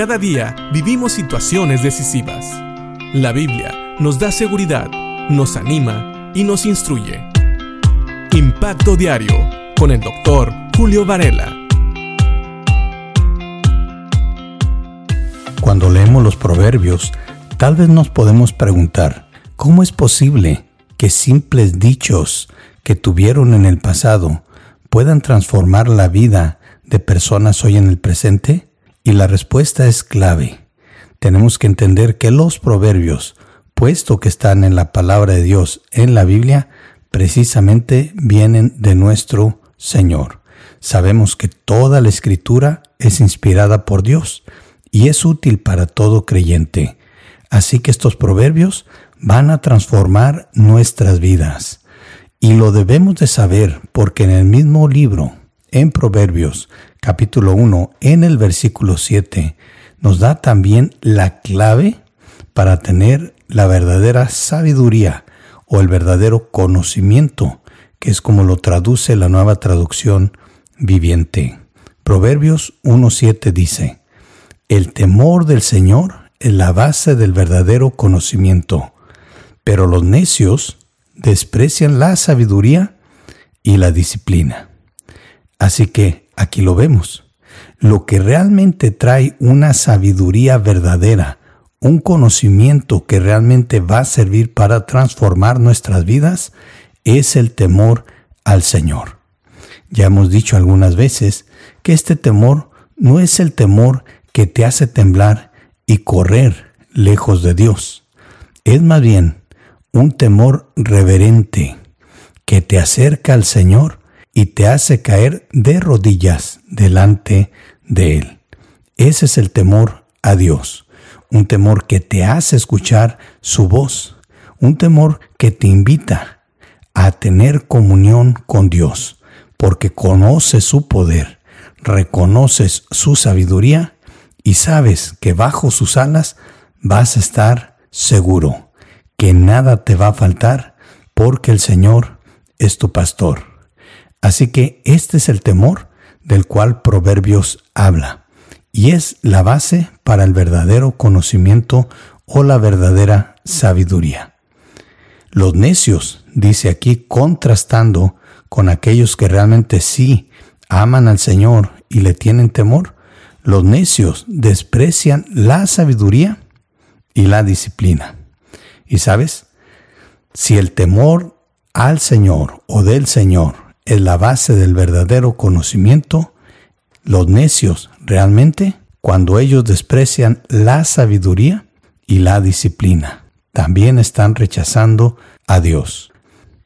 Cada día vivimos situaciones decisivas. La Biblia nos da seguridad, nos anima y nos instruye. Impacto Diario con el doctor Julio Varela. Cuando leemos los proverbios, tal vez nos podemos preguntar, ¿cómo es posible que simples dichos que tuvieron en el pasado puedan transformar la vida de personas hoy en el presente? Y la respuesta es clave. Tenemos que entender que los proverbios, puesto que están en la palabra de Dios en la Biblia, precisamente vienen de nuestro Señor. Sabemos que toda la escritura es inspirada por Dios y es útil para todo creyente. Así que estos proverbios van a transformar nuestras vidas. Y lo debemos de saber porque en el mismo libro, en Proverbios capítulo 1, en el versículo 7, nos da también la clave para tener la verdadera sabiduría o el verdadero conocimiento, que es como lo traduce la nueva traducción viviente. Proverbios 1.7 dice, El temor del Señor es la base del verdadero conocimiento, pero los necios desprecian la sabiduría y la disciplina. Así que aquí lo vemos. Lo que realmente trae una sabiduría verdadera, un conocimiento que realmente va a servir para transformar nuestras vidas, es el temor al Señor. Ya hemos dicho algunas veces que este temor no es el temor que te hace temblar y correr lejos de Dios. Es más bien un temor reverente que te acerca al Señor y te hace caer de rodillas delante de Él. Ese es el temor a Dios, un temor que te hace escuchar su voz, un temor que te invita a tener comunión con Dios, porque conoces su poder, reconoces su sabiduría y sabes que bajo sus alas vas a estar seguro, que nada te va a faltar, porque el Señor es tu pastor. Así que este es el temor del cual Proverbios habla y es la base para el verdadero conocimiento o la verdadera sabiduría. Los necios, dice aquí, contrastando con aquellos que realmente sí aman al Señor y le tienen temor, los necios desprecian la sabiduría y la disciplina. Y sabes, si el temor al Señor o del Señor es la base del verdadero conocimiento, los necios realmente, cuando ellos desprecian la sabiduría y la disciplina, también están rechazando a Dios,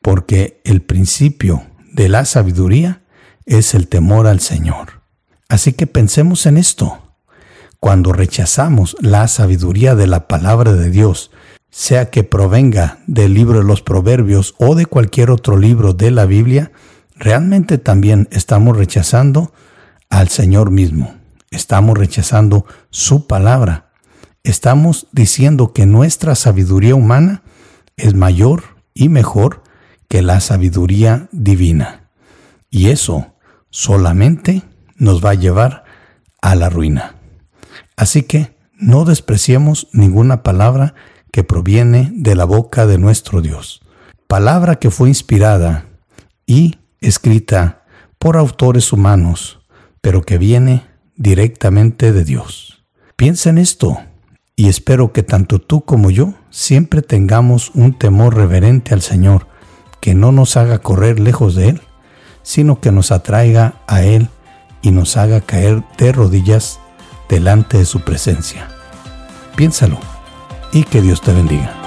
porque el principio de la sabiduría es el temor al Señor. Así que pensemos en esto. Cuando rechazamos la sabiduría de la palabra de Dios, sea que provenga del libro de los Proverbios o de cualquier otro libro de la Biblia, realmente también estamos rechazando al Señor mismo. Estamos rechazando su palabra. Estamos diciendo que nuestra sabiduría humana es mayor y mejor que la sabiduría divina. Y eso solamente nos va a llevar a la ruina. Así que no despreciemos ninguna palabra que proviene de la boca de nuestro Dios. Palabra que fue inspirada y escrita por autores humanos, pero que viene directamente de Dios. Piensa en esto y espero que tanto tú como yo siempre tengamos un temor reverente al Señor, que no nos haga correr lejos de Él, sino que nos atraiga a Él y nos haga caer de rodillas delante de su presencia. Piénsalo y que Dios te bendiga.